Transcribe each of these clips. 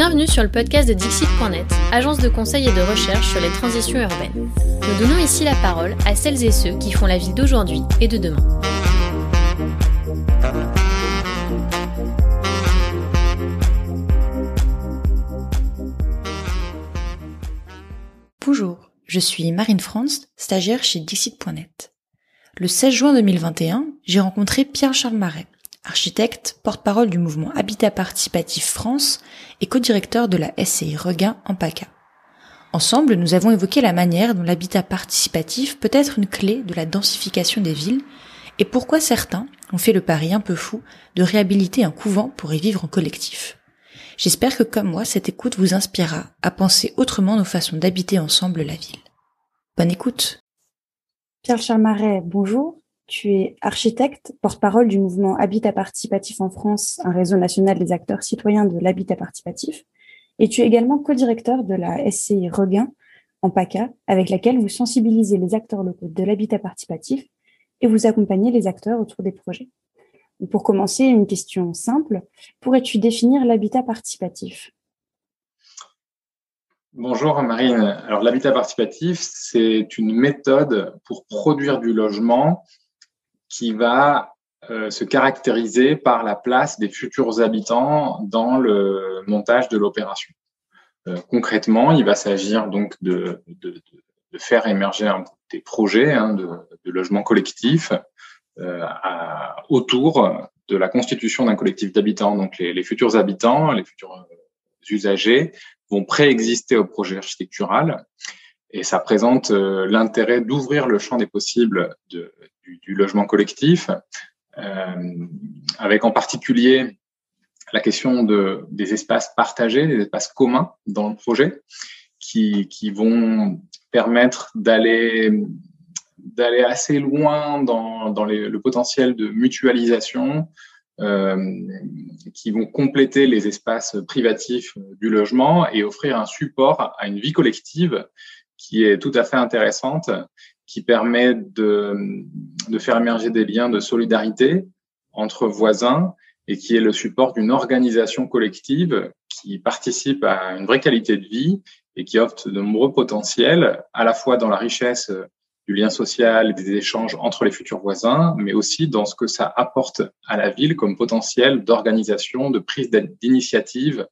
Bienvenue sur le podcast de Dixit.net, agence de conseil et de recherche sur les transitions urbaines. Nous donnons ici la parole à celles et ceux qui font la ville d'aujourd'hui et de demain. Bonjour, je suis Marine France, stagiaire chez Dixit.net. Le 16 juin 2021, j'ai rencontré Pierre-Charles Marais, architecte, porte-parole du mouvement Habitat Participatif France et co-directeur de la SCI Regain en PACA. Ensemble, nous avons évoqué la manière dont l'habitat participatif peut être une clé de la densification des villes et pourquoi certains ont fait le pari un peu fou de réhabiliter un couvent pour y vivre en collectif. J'espère que comme moi, cette écoute vous inspirera à penser autrement nos façons d'habiter ensemble la ville. Bonne écoute. Pierre Charmaret, bonjour. Tu es architecte, porte-parole du mouvement Habitat Participatif en France, un réseau national des acteurs citoyens de l'habitat participatif. Et tu es également co-directeur de la SCI Regain en PACA, avec laquelle vous sensibilisez les acteurs locaux de l'habitat participatif et vous accompagnez les acteurs autour des projets. Pour commencer, une question simple. Pourrais-tu définir l'habitat participatif? Bonjour Marine. Alors l'habitat participatif, c'est une méthode pour produire du logement qui va euh, se caractériser par la place des futurs habitants dans le montage de l'opération. Euh, concrètement, il va s'agir donc de, de, faire émerger des projets hein, de, de, logement collectif euh, autour de la constitution d'un collectif d'habitants. Donc les, les, futurs habitants, les futurs usagers vont préexister au projet architectural et ça présente l'intérêt d'ouvrir le champ des possibles du, logement collectif, euh, avec en particulier la question de, des espaces partagés, des espaces communs dans le projet, qui, qui vont permettre d'aller assez loin dans, dans le potentiel de mutualisation, euh, qui vont compléter les espaces privatifs du logement et offrir un support à une vie collective qui est tout à fait intéressante qui permet de, de faire émerger des liens de solidarité entre voisins et qui est le support d'une organisation collective qui participe à une vraie qualité de vie et qui offre de nombreux potentiels, à la fois dans la richesse du lien social et des échanges entre les futurs voisins, mais aussi dans ce que ça apporte à la ville comme potentiel d'organisation, de prise d'initiative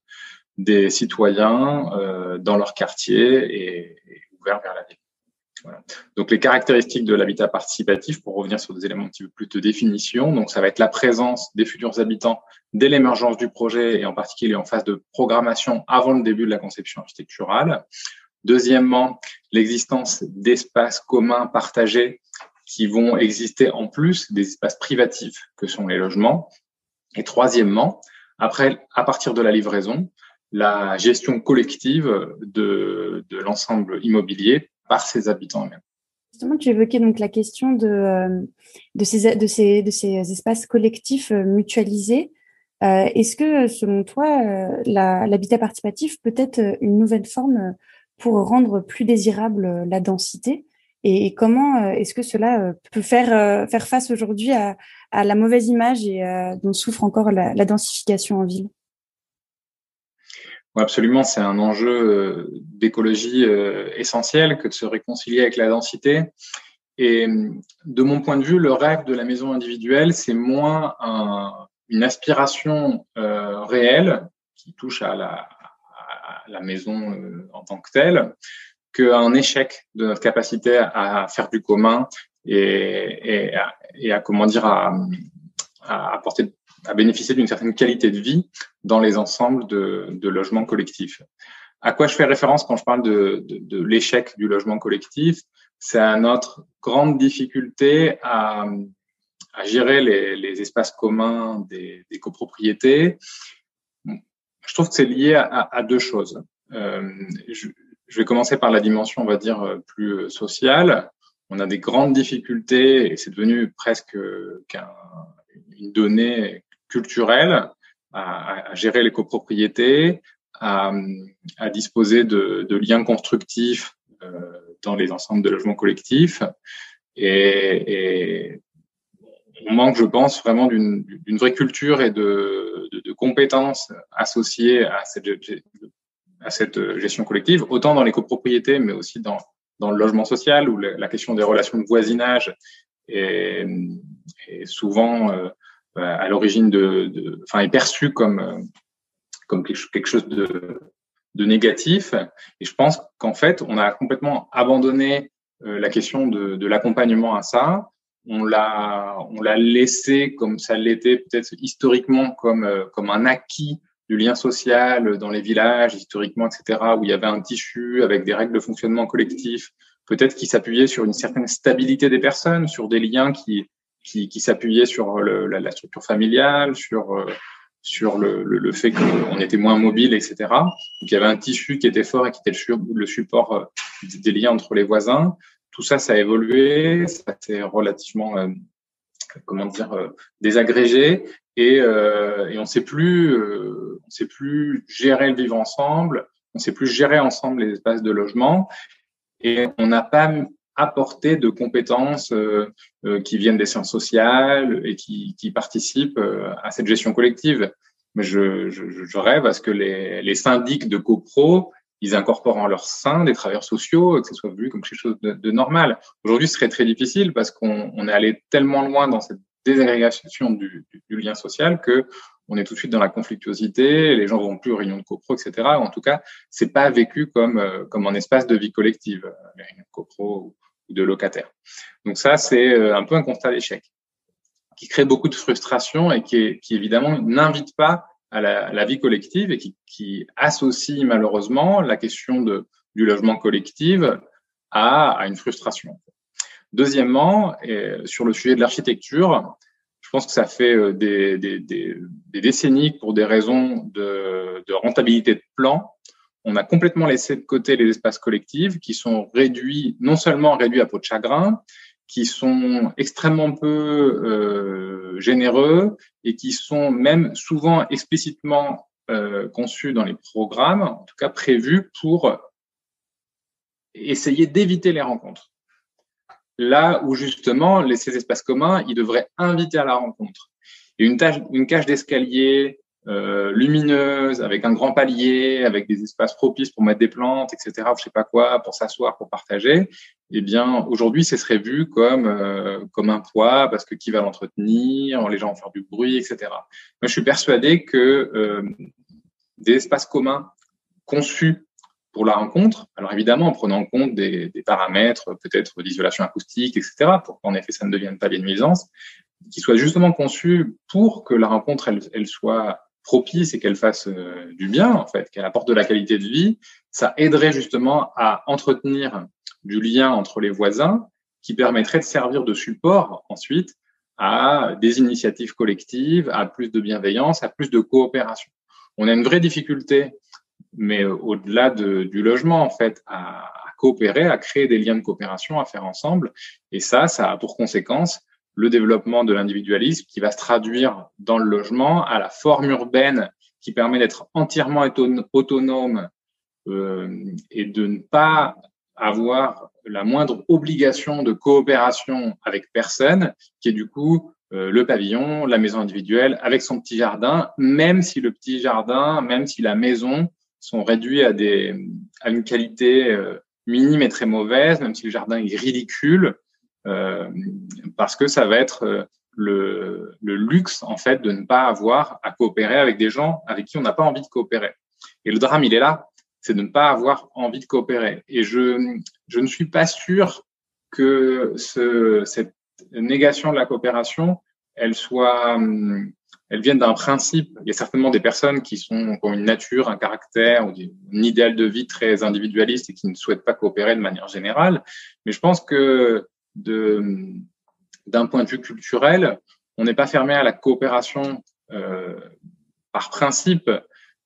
des citoyens euh, dans leur quartier et, ouvert vers la ville. Donc les caractéristiques de l'habitat participatif, pour revenir sur des éléments un petit peu plus de définition, donc ça va être la présence des futurs habitants dès l'émergence du projet et en particulier en phase de programmation avant le début de la conception architecturale. Deuxièmement, l'existence d'espaces communs partagés qui vont exister en plus des espaces privatifs que sont les logements. Et troisièmement, après, à partir de la livraison, la gestion collective de, de l'ensemble immobilier par ses habitants. Justement, tu évoquais donc la question de, euh, de, ces, de, ces, de ces espaces collectifs euh, mutualisés. Euh, est-ce que, selon toi, l'habitat participatif peut être une nouvelle forme pour rendre plus désirable la densité? Et, comment est-ce que cela peut faire, faire face aujourd'hui à, à, la mauvaise image et dont souffre encore la densification en ville? Absolument, c'est un enjeu euh, d'écologie euh, essentiel que de se réconcilier avec la densité. Et de mon point de vue, le rêve de la maison individuelle, c'est moins une aspiration euh, réelle qui touche à la, maison en tant que telle, qu'un échec de notre capacité à faire du commun et, et, à, comment dire à, à apporter à bénéficier d'une certaine qualité de vie dans les ensembles de, de, logements collectifs. À quoi je fais référence quand je parle de, l'échec du logement collectif? C'est à notre grande difficulté à, gérer les, espaces communs des, copropriétés. Je trouve que c'est lié à, deux choses. Euh, je, vais commencer par la dimension, on va dire, plus sociale. On a des grandes difficultés et c'est devenu presque qu'un une donnée culturelle à, à gérer les copropriétés, à, à disposer de, de, liens constructifs euh, dans les ensembles de logements collectifs. Et, et on manque, je pense, vraiment d'une vraie culture et de, de, de, compétences associées à cette, à cette gestion collective, autant dans les copropriétés, mais aussi dans, dans le logement social, où la question des relations de voisinage est, est souvent euh, à l'origine de, enfin, est perçue comme, comme quelque chose de, de négatif. Et je pense qu'en fait, on a complètement abandonné euh, la question de, de l'accompagnement à ça. On l'a, on l'a laissé comme ça l'était peut-être historiquement comme euh, comme un acquis du lien social dans les villages historiquement, etc., où il y avait un tissu avec des règles de fonctionnement collectif, peut-être qui s'appuyait sur une certaine stabilité des personnes, sur des liens qui qui, qui s'appuyaient sur le, la, la, structure familiale, sur euh, sur le, le, le fait qu'on était moins mobile, etc. Donc il y avait un tissu qui était fort et qui était le, support euh, des liens entre les voisins. Tout ça, ça a évolué, ça s'est relativement, euh, comment dire, euh, désagrégé et, euh, et on sait plus, euh, on sait plus gérer le vivre ensemble, on sait plus gérer ensemble les espaces de logement et on n'a pas apporté de compétences euh, euh, qui viennent des sciences sociales et qui, qui participent euh, à cette gestion collective. Mais je, je, je rêve à ce que les, les syndics de copro ils incorporent en leur sein des travailleurs sociaux, que ce soit vu comme quelque chose de, de normal. Aujourd'hui, ce serait très difficile parce qu'on on est allé tellement loin dans cette désagrégation du, du, lien social que on est tout de suite dans la conflictuosité, les gens vont plus aux réunions de copro, etc. En tout cas, c'est pas vécu comme comme un espace de vie collective, les réunions de copro de locataires. Donc ça, c'est euh, un peu un constat d'échec qui crée beaucoup de frustration et qui, qui évidemment n'invite pas à la, vie collective et qui, qui, associe malheureusement la question de, du logement collectif à, à une frustration. Deuxièmement, sur le sujet de l'architecture, je pense que ça fait euh, des, des, des, des, décennies pour des raisons de, de rentabilité de plan on a complètement laissé de côté les espaces collectifs qui sont réduits, non seulement réduits à peau de chagrin, qui sont extrêmement peu euh, généreux et qui sont même souvent explicitement euh, conçus dans les programmes, en tout cas prévus pour essayer d'éviter les rencontres. Là où justement, ces espaces communs, ils devraient inviter à la rencontre. Et une, tâche, une cage d'escalier, euh, lumineuse, avec un grand palier, avec des espaces propices pour mettre des plantes, etc. Je sais pas quoi, pour s'asseoir, pour partager. Eh bien, aujourd'hui, ce serait vu comme euh, comme un poids parce que qui va l'entretenir, les gens vont faire du bruit, etc. Moi, je suis persuadé que euh, des espaces communs conçus pour la rencontre, alors évidemment en prenant en compte des, des paramètres peut-être d'isolation acoustique, etc., pour qu'en effet ça ne devienne pas des nuisances, qui soient justement conçus pour que la rencontre elle, elle soit propice et qu'elle fasse euh, du bien, en fait, qu'elle apporte de la qualité de vie, ça aiderait justement à entretenir du lien entre les voisins qui permettrait de servir de support ensuite à des initiatives collectives, à plus de bienveillance, à plus de coopération. On a une vraie difficulté, mais au-delà de, du logement, en fait, à, coopérer, à créer des liens de coopération, à faire ensemble. Et ça, ça a pour conséquence le développement de l'individualisme qui va se traduire dans le logement à la forme urbaine qui permet d'être entièrement autonome euh, et de ne pas avoir la moindre obligation de coopération avec personne, qui est du coup euh, le pavillon, la maison individuelle, avec son petit jardin, même si le petit jardin, même si la maison sont réduits à, des, à une qualité euh, minime et très mauvaise, même si le jardin est ridicule, parce que ça va être euh, le, luxe en fait de ne pas avoir à coopérer avec des gens avec qui on n'a pas envie de coopérer. Et le drame, il est là, c'est de ne pas avoir envie de coopérer. Et je, je ne suis pas sûr que ce, cette négation de la coopération, elle soit, elle vienne d'un principe. Il y a certainement des personnes qui sont qui ont une nature, un caractère ou un idéal de vie très individualiste et qui ne souhaitent pas coopérer de manière générale. Mais je pense que d'un point de vue culturel, on n'est pas fermé à la coopération euh, par principe,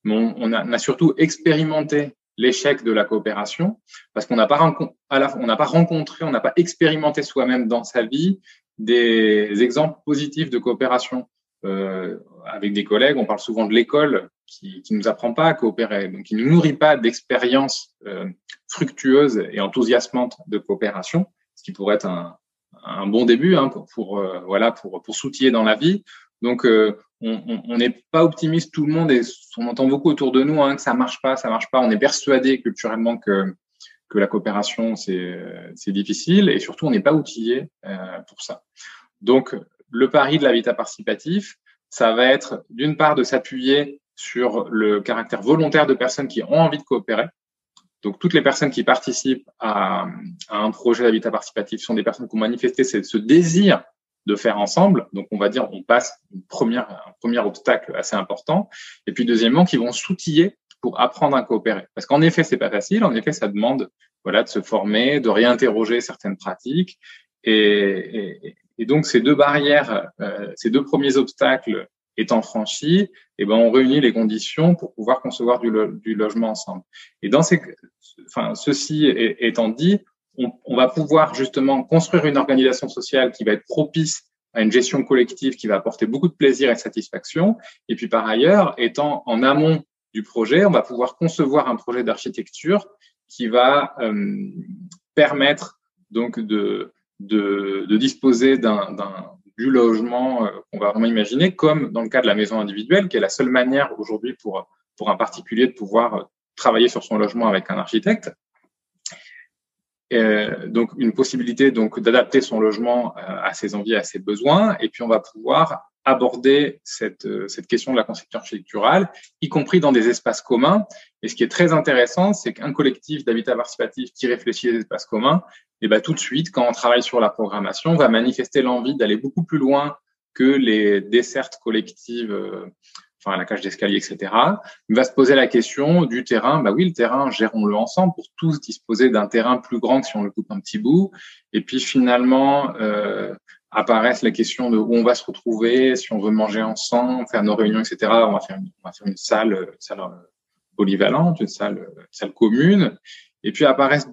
mais on, a, surtout expérimenté l'échec de la coopération parce qu'on n'a pas, rencontré, on n'a pas expérimenté soi-même dans sa vie des exemples positifs de coopération. Euh, avec des collègues, on parle souvent de l'école qui, qui nous apprend pas à coopérer, donc qui ne nourrit pas d'expériences euh, fructueuses et enthousiasmantes de coopération ce qui pourrait être un, bon début hein, euh, pour s'outiller dans la vie. Donc euh, on n'est pas optimiste tout le monde et on entend beaucoup autour de nous hein, que ça marche pas, ça marche pas. On est persuadé culturellement que la coopération c'est c'est difficile et surtout on n'est pas outillé euh, pour ça. Donc le pari de l'habitat participatif, ça va être d'une part de s'appuyer sur le caractère volontaire de personnes qui ont envie de coopérer. Donc, toutes les personnes qui participent à, un projet d'habitat participatif sont des personnes qui ont manifesté ce désir de faire ensemble. Donc, on va dire, on passe une première, un premier obstacle assez important. Et puis, deuxièmement, qui vont s'outiller pour apprendre à coopérer. Parce qu'en effet, c'est pas facile. En effet, ça demande, voilà, de se former, de réinterroger certaines pratiques. Et, donc, ces deux barrières, euh, ces deux premiers obstacles étant franchis, et eh ben, on réunit les conditions pour pouvoir concevoir du, logement ensemble. Et dans ces, enfin, ceci étant dit, on, on, va pouvoir justement construire une organisation sociale qui va être propice à une gestion collective qui va apporter beaucoup de plaisir et de satisfaction. Et puis par ailleurs, étant en amont du projet, on va pouvoir concevoir un projet d'architecture qui va euh, permettre donc de, de, de disposer d'un du logement euh, qu'on va vraiment imaginer, comme dans le cas de la maison individuelle, qui est la seule manière aujourd'hui pour, pour un particulier de pouvoir euh, travailler sur son logement avec un architecte. Euh, donc une possibilité donc d'adapter son logement à ses envies, à ses besoins, et puis on va pouvoir aborder cette, cette question de la conception architecturale, y compris dans des espaces communs. Et ce qui est très intéressant, c'est qu'un collectif d'habitat participatif qui réfléchit des espaces communs, et ben tout de suite, quand on travaille sur la programmation, on va manifester l'envie d'aller beaucoup plus loin que les dessertes collectives, euh, enfin la cage d'escalier, etc. Il va se poser la question du terrain. Bah oui, le terrain, gérons-le ensemble pour tous disposer d'un terrain plus grand que si on le coupe un petit bout. Et puis finalement, euh, apparaissent les questions de où on va se retrouver, si on veut manger ensemble, faire nos réunions, etc. On va faire une, on va faire une salle, une salle euh, polyvalente, une salle, une salle commune. Et puis apparaissent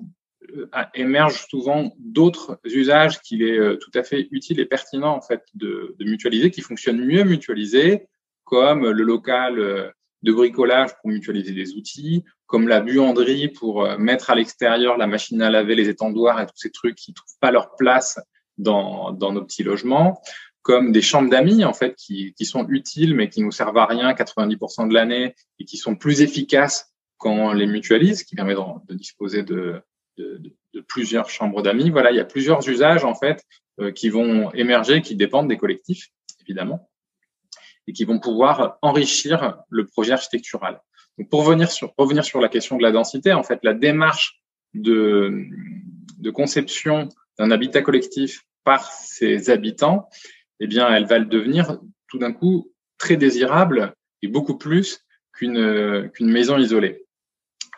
euh, émergent souvent d'autres usages qu'il est euh, tout à fait utile et pertinent en fait de, mutualiser, qui fonctionnent mieux mutualisés, comme le local euh, de bricolage pour mutualiser des outils, comme la buanderie pour mettre à l'extérieur la machine à laver, les étendoirs et tous ces trucs qui trouvent pas leur place dans, dans nos petits logements, comme des chambres d'amis en fait qui, qui sont utiles mais qui nous servent à rien 90% de l'année et qui sont plus efficaces quand on les mutualise, qui permet de, disposer de, de, de, plusieurs chambres d'amis. Voilà, il y a plusieurs usages en fait euh, qui vont émerger, qui dépendent des collectifs évidemment, et qui vont pouvoir enrichir le projet architectural. Donc pour revenir sur, revenir sur la question de la densité, en fait, la démarche de, de conception d'un habitat collectif par ses habitants, eh bien, elle va le devenir tout d'un coup très désirable et beaucoup plus qu'une qu'une maison isolée.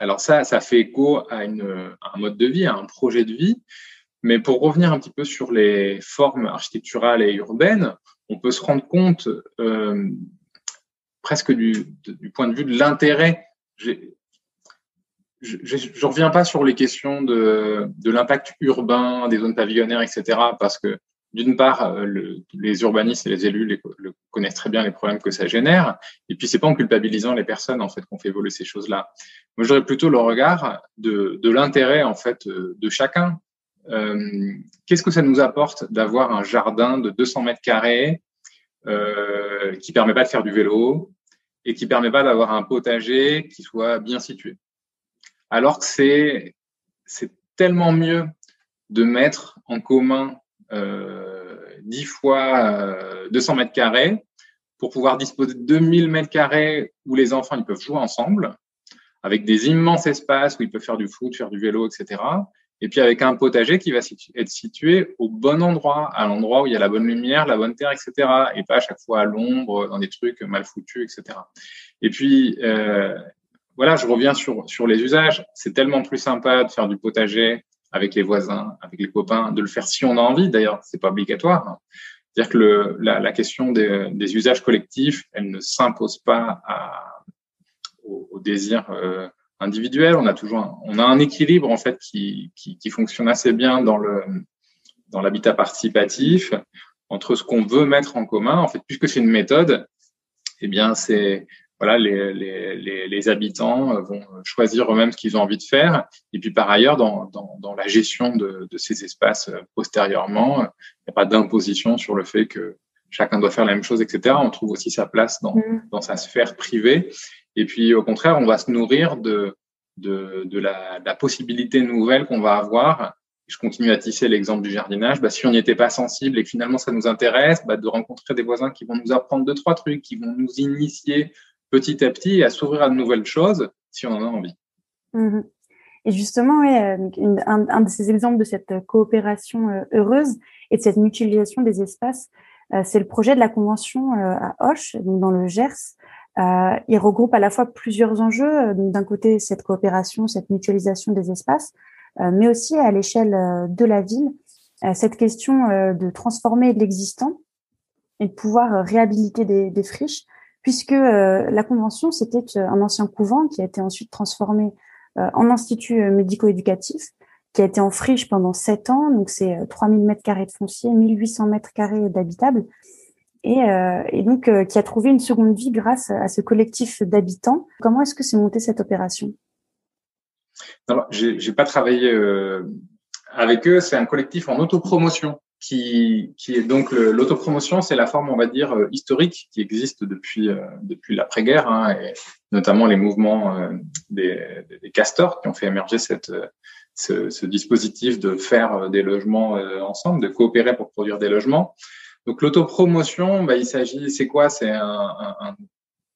Alors ça, ça fait écho à, un mode de vie, à un projet de vie. Mais pour revenir un petit peu sur les formes architecturales et urbaines, on peut se rendre compte euh, presque du, point de vue de l'intérêt. Je ne reviens pas sur les questions de, de l'impact urbain, des zones pavillonnaires, etc., parce que d'une part, euh, le, les urbanistes et les élus connaissent très bien les problèmes que ça génère, et puis c'est pas en culpabilisant les personnes en fait qu'on fait évoluer ces choses-là. Moi, j'aurais plutôt le regard de, de l'intérêt en fait euh, de chacun. Euh, Qu'est-ce que ça nous apporte d'avoir un jardin de 200 mètres carrés euh, qui permet pas de faire du vélo et qui permet pas d'avoir un potager qui soit bien situé, alors que c'est c'est tellement mieux de mettre en commun euh, 10 fois 200 euh, mètres carrés pour pouvoir disposer de 2000 mètres carrés où les enfants ils peuvent jouer ensemble, avec des immenses espaces où ils peuvent faire du foot, faire du vélo, etc. Et puis avec un potager qui va être situé au bon endroit, à l'endroit où il y a la bonne lumière, la bonne terre, etc. Et pas à chaque fois à l'ombre, dans des trucs mal foutus, etc. Et puis, euh, voilà, je reviens sur, sur les usages. C'est tellement plus sympa de faire du potager avec les voisins, avec les copains, de le faire si on a envie. D'ailleurs, c'est pas obligatoire. C'est-à-dire que la, question des, usages collectifs, elle ne s'impose pas au, désir euh, individuel. On a toujours, un, on a un équilibre en fait qui, qui, qui fonctionne assez bien dans le dans l'habitat participatif entre ce qu'on veut mettre en commun. En fait, puisque c'est une méthode, eh bien c'est voilà, les, les, les, habitants vont choisir eux-mêmes ce qu'ils ont envie de faire. Et puis par ailleurs, dans, dans, dans la gestion de, de, ces espaces postérieurement, il n'y a pas d'imposition sur le fait que chacun doit faire la même chose, etc. On trouve aussi sa place dans, mmh. dans sa sphère privée. Et puis au contraire, on va se nourrir de, de, de la, la, possibilité nouvelle qu'on va avoir. Je continue à tisser l'exemple du jardinage. Bah, si on n'y était pas sensible et que finalement ça nous intéresse, bah, de rencontrer des voisins qui vont nous apprendre deux, trois trucs, qui vont nous initier petit à petit à s'ouvrir à de nouvelles choses si on en a envie. Mmh et justement, ouais, euh, un, un, de ces exemples de cette coopération euh, heureuse et de cette mutualisation des espaces, euh, c'est le projet de la convention à Hoche, dans le Gers, il regroupe à la fois plusieurs enjeux. D'un côté, cette coopération, cette mutualisation des espaces, mais aussi à l'échelle de la ville, cette question de transformer l'existant et de pouvoir réhabiliter des friches, puisque la convention, c'était un ancien couvent qui a été ensuite transformé en institut médico-éducatif, qui a été en friche pendant sept ans, donc c'est 3000 mètres carrés de foncier, 1800 mètres carrés d'habitables, et, euh, donc euh, qui a trouvé une seconde vie grâce à ce collectif d'habitants. Comment est-ce que s'est montée cette opération? Alors, j'ai pas travaillé euh, avec eux. C'est un collectif en autopromotion qui, qui est donc l'autopromotion, c'est la forme, on va dire, euh, historique qui existe depuis depuis l'après-guerre, hein, et notamment les mouvements des, des, castors qui ont fait émerger cette ce, ce dispositif de faire des logements ensemble, de coopérer pour produire des logements. Donc l'autopromotion, bah, il s'agit, c'est quoi? C'est un, un,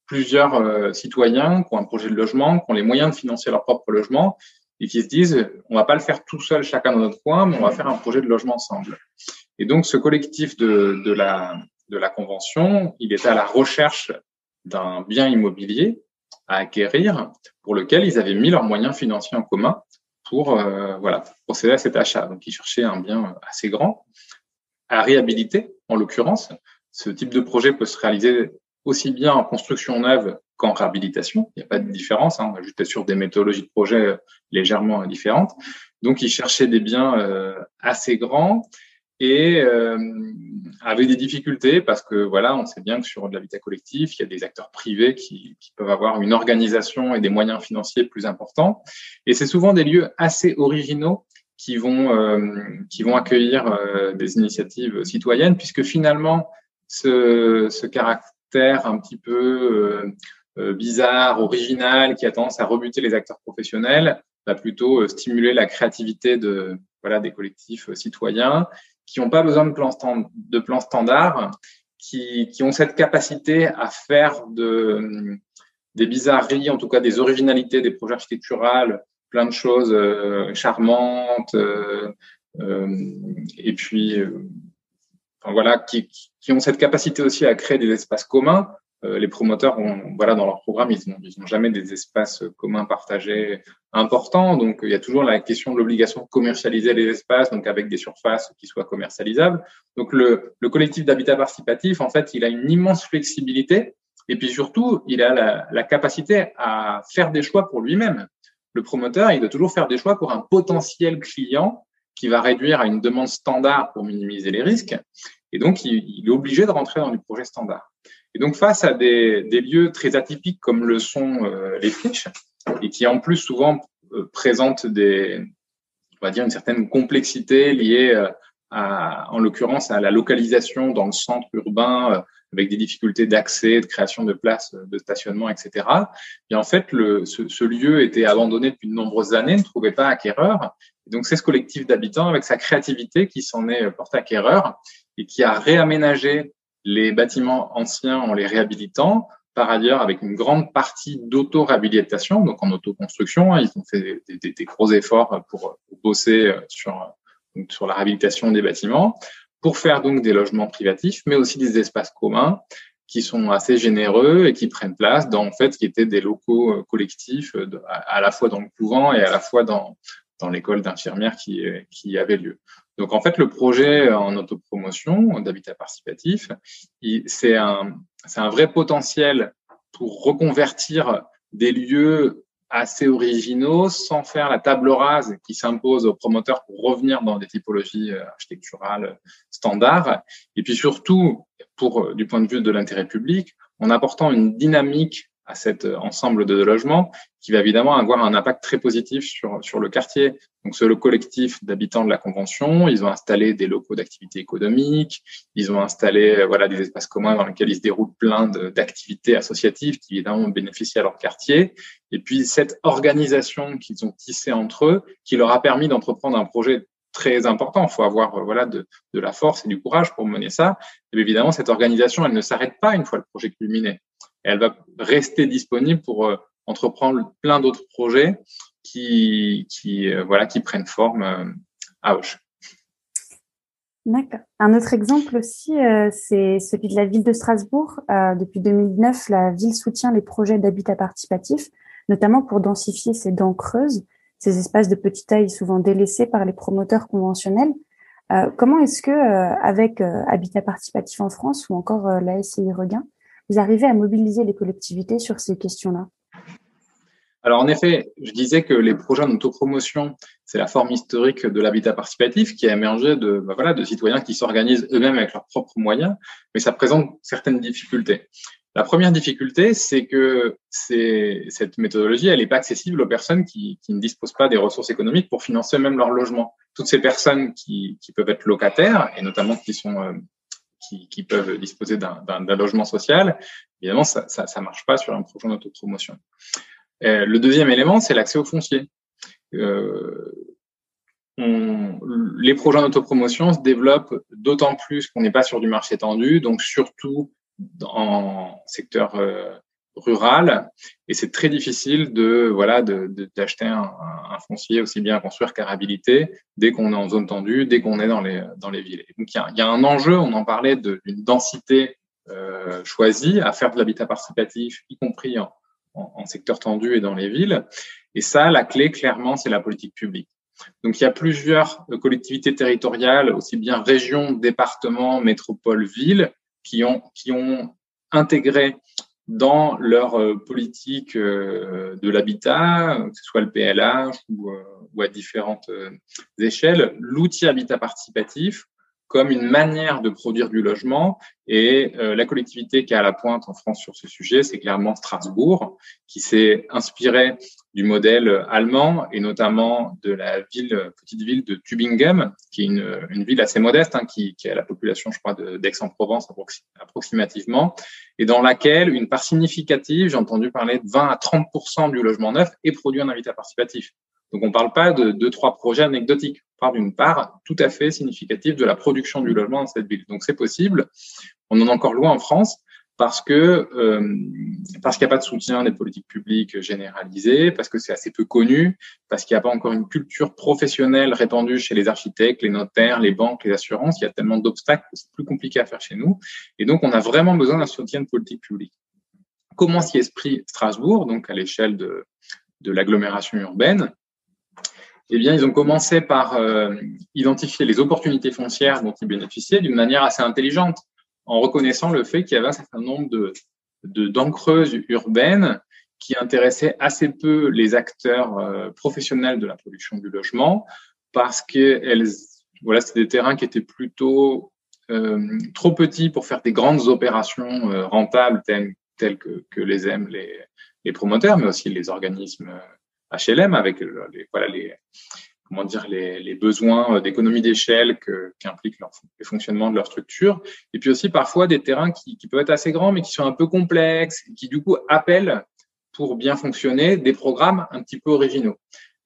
plusieurs euh, citoyens qui ont un projet de logement, qui ont les moyens de financer leur propre logement et qui se disent, on va pas le faire tout seul chacun dans notre coin, mais on va faire un projet de logement ensemble. Et donc ce collectif de, de la de la convention, il était à la recherche d'un bien immobilier à acquérir pour lequel ils avaient mis leurs moyens financiers en commun pour euh, voilà procéder à cet achat. Donc ils cherchaient un bien assez grand à réhabiliter, en l'occurrence. Ce type de projet peut se réaliser aussi bien en construction neuve qu'en réhabilitation. Il n'y a pas de différence. Hein. On va juste être sur des méthodologies de projet légèrement différentes. Donc, ils cherchaient des biens euh, assez grands et euh, avec des difficultés parce que voilà, on sait bien que sur de l'habitat collectif, il y a des acteurs privés qui, qui, peuvent avoir une organisation et des moyens financiers plus importants. Et c'est souvent des lieux assez originaux qui vont euh, qui vont accueillir euh, des initiatives citoyennes, puisque finalement ce, ce caractère un petit peu euh, bizarre, original, qui a tendance à rebuter les acteurs professionnels, va plutôt stimuler la créativité de voilà des collectifs citoyens qui n'ont pas besoin de plans de plans standards, qui, qui ont cette capacité à faire de des bizarreries, en tout cas des originalités des projets architecturaux plein de choses euh, charmantes euh, euh, et puis voilà qui, qui, ont cette capacité aussi à créer des espaces communs les promoteurs ont, voilà, dans leur programme, ils n'ont ils jamais des espaces communs partagés importants. Donc, il y a toujours la question de l'obligation de commercialiser les espaces, donc avec des surfaces qui soient commercialisables. Donc, le, le collectif d'habitat participatif, en fait, il a une immense flexibilité. Et puis surtout, il a la, la capacité à faire des choix pour lui-même le promoteur, il doit toujours faire des choix pour un potentiel client qui va réduire à une demande standard pour minimiser les risques. Et donc, il, est obligé de rentrer dans du projet standard. Et donc, face à des, lieux très atypiques comme le sont euh, les friches, et qui en plus souvent euh, présentent des, on va dire, une certaine complexité liée euh, à, en l'occurrence, à la localisation dans le centre urbain avec des difficultés d'accès, de création de places de stationnement, etc. Et en fait, ce, lieu était abandonné depuis de nombreuses années, ne trouvait pas acquéreur. Et donc, c'est ce collectif d'habitants, avec sa créativité, qui s'en est porté acquéreur et qui a réaménagé les bâtiments anciens en les réhabilitant. Par ailleurs, avec une grande partie d'auto-réhabilitation, donc en autoconstruction, ils ont fait des, gros efforts pour, bosser sur, sur la réhabilitation des bâtiments pour faire donc des logements privatifs, mais aussi des espaces communs qui sont assez généreux et qui prennent place dans en fait qui étaient des locaux collectifs à la fois dans le couvent et à la fois dans dans l'école d'infirmières qui euh, qui avait lieu. Donc en fait le projet en autopromotion d'habitat participatif, c'est un un vrai potentiel pour reconvertir des lieux assez originaux sans faire la table rase qui s'impose aux promoteurs pour revenir dans des typologies euh, architecturales standards. Et puis surtout, pour euh, du point de vue de l'intérêt public, en apportant une dynamique à cet ensemble de logements qui va évidemment avoir un impact très positif sur, sur le quartier. Donc, c'est le collectif d'habitants de la Convention. Ils ont installé des locaux d'activité économique. Ils ont installé voilà, des espaces communs dans lesquels ils se déroulent plein d'activités associatives qui, évidemment, bénéficient à leur quartier. Et puis, cette organisation qu'ils ont tissée entre eux, qui leur a permis d'entreprendre un projet très important. Il faut avoir voilà de, de, la force et du courage pour mener ça. Et évidemment, cette organisation, elle ne s'arrête pas une fois le projet culminé elle va rester disponible pour euh, entreprendre plein d'autres projets qui, qui, euh, voilà, qui prennent forme euh, à Auch. D'accord. Un autre exemple aussi, c'est celui de la ville de Strasbourg. depuis 2009, la ville soutient les projets d'habitat participatif, notamment pour densifier ses dents creuses, ces espaces de petite taille souvent délaissés par les promoteurs conventionnels. comment est-ce que, avec Habitat participatif en France ou encore la SCI Regain, vous arrivez à mobiliser les collectivités sur ces questions-là? Alors en effet, je disais que les projets d'autopromotion, c'est la forme historique de l'habitat participatif qui a émergé de, bah voilà, de citoyens qui s'organisent eux-mêmes avec leurs propres moyens, mais ça présente certaines difficultés. La première difficulté, c'est que cette méthodologie, elle n'est pas accessible aux personnes qui, qui, ne disposent pas des ressources économiques pour financer même leur logement. Toutes ces personnes qui, qui peuvent être locataires et notamment qui sont qui, peuvent disposer d'un logement social, évidemment, ça ne marche pas sur un projet d'autopromotion. Euh, le deuxième élément, c'est l'accès au foncier. Euh, les projets d'autopromotion se développent d'autant plus qu'on n'est pas sur du marché tendu, donc surtout en secteur euh, rural et c'est très difficile de voilà d'acheter un, un, foncier aussi bien à construire qu'à réhabiliter dès qu'on est en zone tendue, dès qu'on est dans les dans les villes. donc il y a, y a, un enjeu, on en parlait d'une densité euh, choisie à faire de l'habitat participatif, y compris en, en, secteur tendu et dans les villes. Et ça, la clé clairement, c'est la politique publique. Donc il y a plusieurs collectivités territoriales, aussi bien régions, départements, métropoles, villes, qui ont qui ont intégré dans leur euh, politique euh, de l'habitat, que ce soit le PLH ou, euh, ou à différentes échelles, l'outil habitat participatif comme une manière de produire du logement. Et euh, la collectivité qui est à la pointe en France sur ce sujet, c'est clairement Strasbourg, qui s'est inspiré du modèle allemand et notamment de la ville, petite ville de Tübingen, qui est une, une ville assez modeste, hein, qui, qui, a la population, je crois, d'Aix-en-Provence approximativement, et dans laquelle une part significative, j'ai entendu parler de 20 à 30 du logement neuf, est produit en habitat participatif. Donc, on ne parle pas de deux, trois projets anecdotiques. On parle d'une part tout à fait significative de la production du logement dans cette ville. Donc, c'est possible. On en est encore loin en France parce que euh, parce qu'il n'y a pas de soutien des politiques publiques généralisées, parce que c'est assez peu connu, parce qu'il n'y a pas encore une culture professionnelle répandue chez les architectes, les notaires, les banques, les assurances. Il y a tellement d'obstacles que c'est plus compliqué à faire chez nous. Et donc, on a vraiment besoin d'un soutien de politique publique. Comment s'y esprit Strasbourg, donc à l'échelle de, de l'agglomération urbaine? Eh bien, ils ont commencé par euh, identifier les opportunités foncières dont ils bénéficiaient d'une manière assez intelligente, en reconnaissant le fait qu'il y avait un certain nombre de, de urbaines qui intéressaient assez peu les acteurs euh, professionnels de la production du logement, parce que voilà, c'était des terrains qui étaient plutôt euh, trop petits pour faire des grandes opérations euh, rentables telles, telles que, que, les aiment les, les promoteurs, mais aussi les organismes HLM avec euh, les, voilà, les, comment dire, les, les besoins d'économie d'échelle qu'implique le fonctionnement de leur structure. Et puis aussi parfois des terrains qui, qui, peuvent être assez grands, mais qui sont un peu complexes, qui du coup appellent pour bien fonctionner des programmes un petit peu originaux,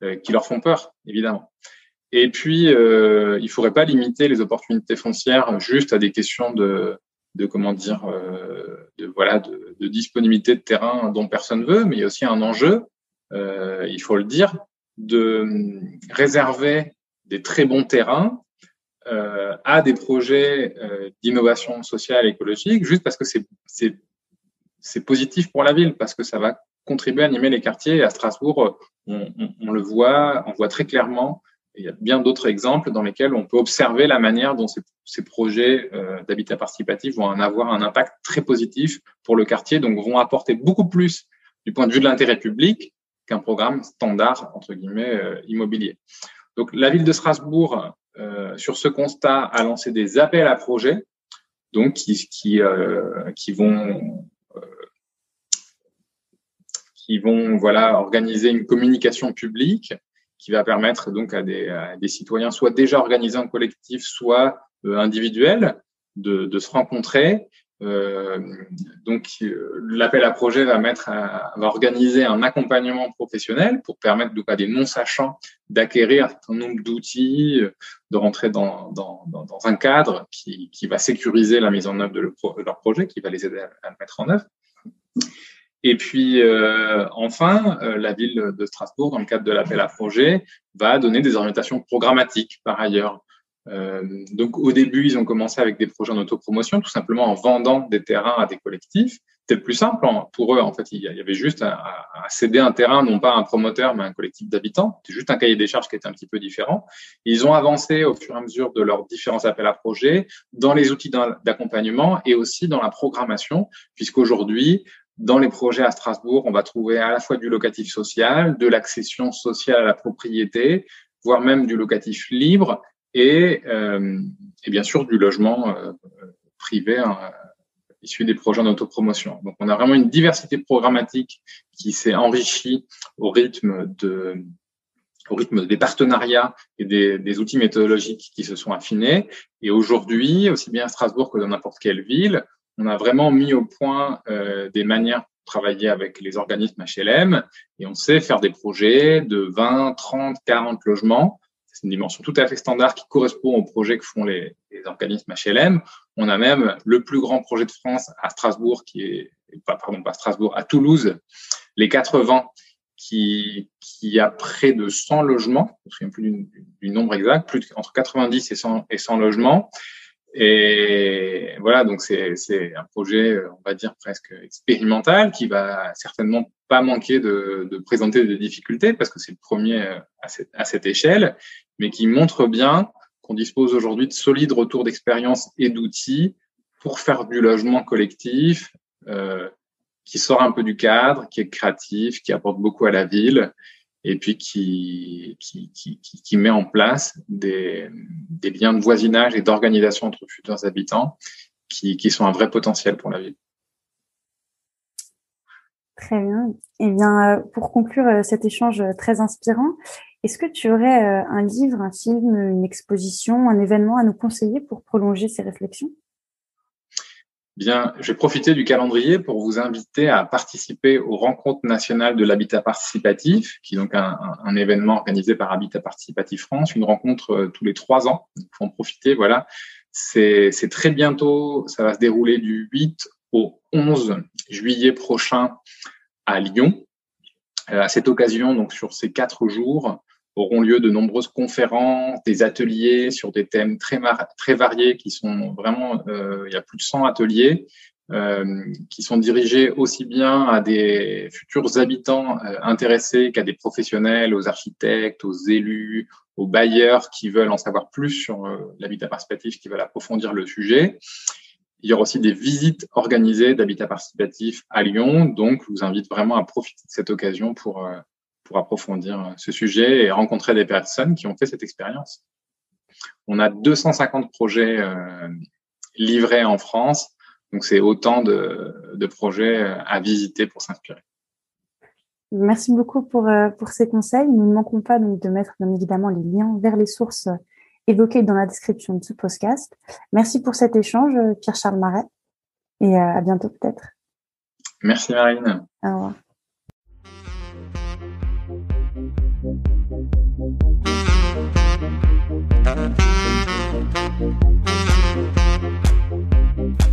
euh, qui leur font peur, évidemment. Et puis, euh, il faudrait pas limiter les opportunités foncières juste à des questions de, de comment dire, euh, de voilà, de, disponibilité de terrain dont personne veut, mais il y a aussi un enjeu euh, il faut le dire, de réserver des très bons terrains euh, à des projets euh, d'innovation sociale et écologique, juste parce que c'est positif pour la ville, parce que ça va contribuer à animer les quartiers. Et à Strasbourg, on, on, le voit, on voit très clairement. il y a bien d'autres exemples dans lesquels on peut observer la manière dont ces, ces projets euh, d'habitat participatif vont en avoir un impact très positif pour le quartier, donc vont apporter beaucoup plus du point de vue de l'intérêt public qu'un programme standard, entre guillemets, euh, immobilier. Donc, la ville de Strasbourg, euh, sur ce constat, a lancé des appels à projets, donc qui, euh, vont qui vont voilà organiser une communication publique qui va permettre donc à des, citoyens soit déjà organisés en collectif, soit individuels de, se rencontrer. Euh, donc euh, l'appel à projet va mettre à, va organiser un accompagnement professionnel pour permettre donc à des non sachants d'acquérir un certain nombre d'outils, de rentrer dans, dans, dans, un cadre qui, qui va sécuriser la mise en œuvre de, leur projet, qui va les aider à, le mettre en œuvre. Et puis euh, enfin, euh, la ville de Strasbourg, dans le cadre de l'appel à projet, va donner des orientations programmatiques par ailleurs. Euh, donc au début, ils ont commencé avec des projets en autopromotion, tout simplement en vendant des terrains à des collectifs. C'était plus simple hein. pour eux. En fait, il y avait juste à, à, céder un terrain, non pas à un promoteur, mais à un collectif d'habitants. C'était juste un cahier des charges qui était un petit peu différent. Ils ont avancé au fur et à mesure de leurs différents appels à projets dans les outils d'accompagnement et aussi dans la programmation, puisqu'aujourd'hui, dans les projets à Strasbourg, on va trouver à la fois du locatif social, de l'accession sociale à la propriété, voire même du locatif libre et, euh, et bien sûr du logement euh, privé hein, issu des projets en autopromotion. Donc on a vraiment une diversité programmatique qui s'est enrichie au rythme de au rythme des partenariats et des, des, outils méthodologiques qui se sont affinés. Et aujourd'hui, aussi bien à Strasbourg que dans n'importe quelle ville, on a vraiment mis au point euh, des manières de travailler avec les organismes HLM et on sait faire des projets de 20, 30, 40 logements. C'est une dimension tout à fait standard qui correspond aux projets que font les, les, organismes HLM. On a même le plus grand projet de France à Strasbourg, qui est, pardon, pas Strasbourg, à Toulouse, les 80, qui, qui a près de 100 logements, je ne me souviens plus du, nombre exact, plus entre 90 et 100, et 100 logements. Et voilà, donc c'est un projet, on va dire presque expérimental, qui va certainement pas manquer de, de présenter des difficultés parce que c'est le premier à cette, à cette, échelle, mais qui montre bien qu'on dispose aujourd'hui de solides retours d'expérience et d'outils pour faire du logement collectif euh, qui sort un peu du cadre, qui est créatif, qui apporte beaucoup à la ville et puis qui, qui, qui, qui met en place des, des, liens de voisinage et d'organisation entre futurs habitants qui, qui sont un vrai potentiel pour la ville. Très bien. Eh bien, euh, pour conclure euh, cet échange très inspirant, est-ce que tu aurais euh, un livre, un film, une exposition, un événement à nous conseiller pour prolonger ces réflexions? Bien, je vais profiter du calendrier pour vous inviter à participer aux rencontres nationales de l'habitat participatif, qui est donc un, événement organisé par Habitat Participatif France, une rencontre euh, tous les trois ans. Il faut en profiter, voilà. C'est très bientôt, ça va se dérouler du 8 au 11 juillet prochain à Lyon. Euh, à cette occasion, donc sur ces quatre jours, auront lieu de nombreuses conférences, des ateliers sur des thèmes très, très variés qui sont vraiment, euh, il y a plus de 100 ateliers euh, qui sont dirigés aussi bien à des futurs habitants euh, intéressés qu'à des professionnels, aux architectes, aux élus, aux bailleurs qui veulent en savoir plus sur euh, l'habitat participatif, qui veulent approfondir le sujet. Il y aura aussi des visites organisées d'habitat participatif à Lyon, donc je vous invite vraiment à profiter de cette occasion pour euh, pour approfondir ce sujet et rencontrer des personnes qui ont fait cette expérience. On a 250 projets euh, livrés en France, donc c'est autant de, de, projets euh, à visiter pour s'inspirer. Merci beaucoup pour, euh, pour ces conseils. Nous ne manquons pas donc de mettre bien évidemment les liens vers les sources évoquées dans la description de ce podcast. Merci pour cet échange, Pierre-Charles Marais, et à bientôt peut-être. Merci Marine. Au revoir.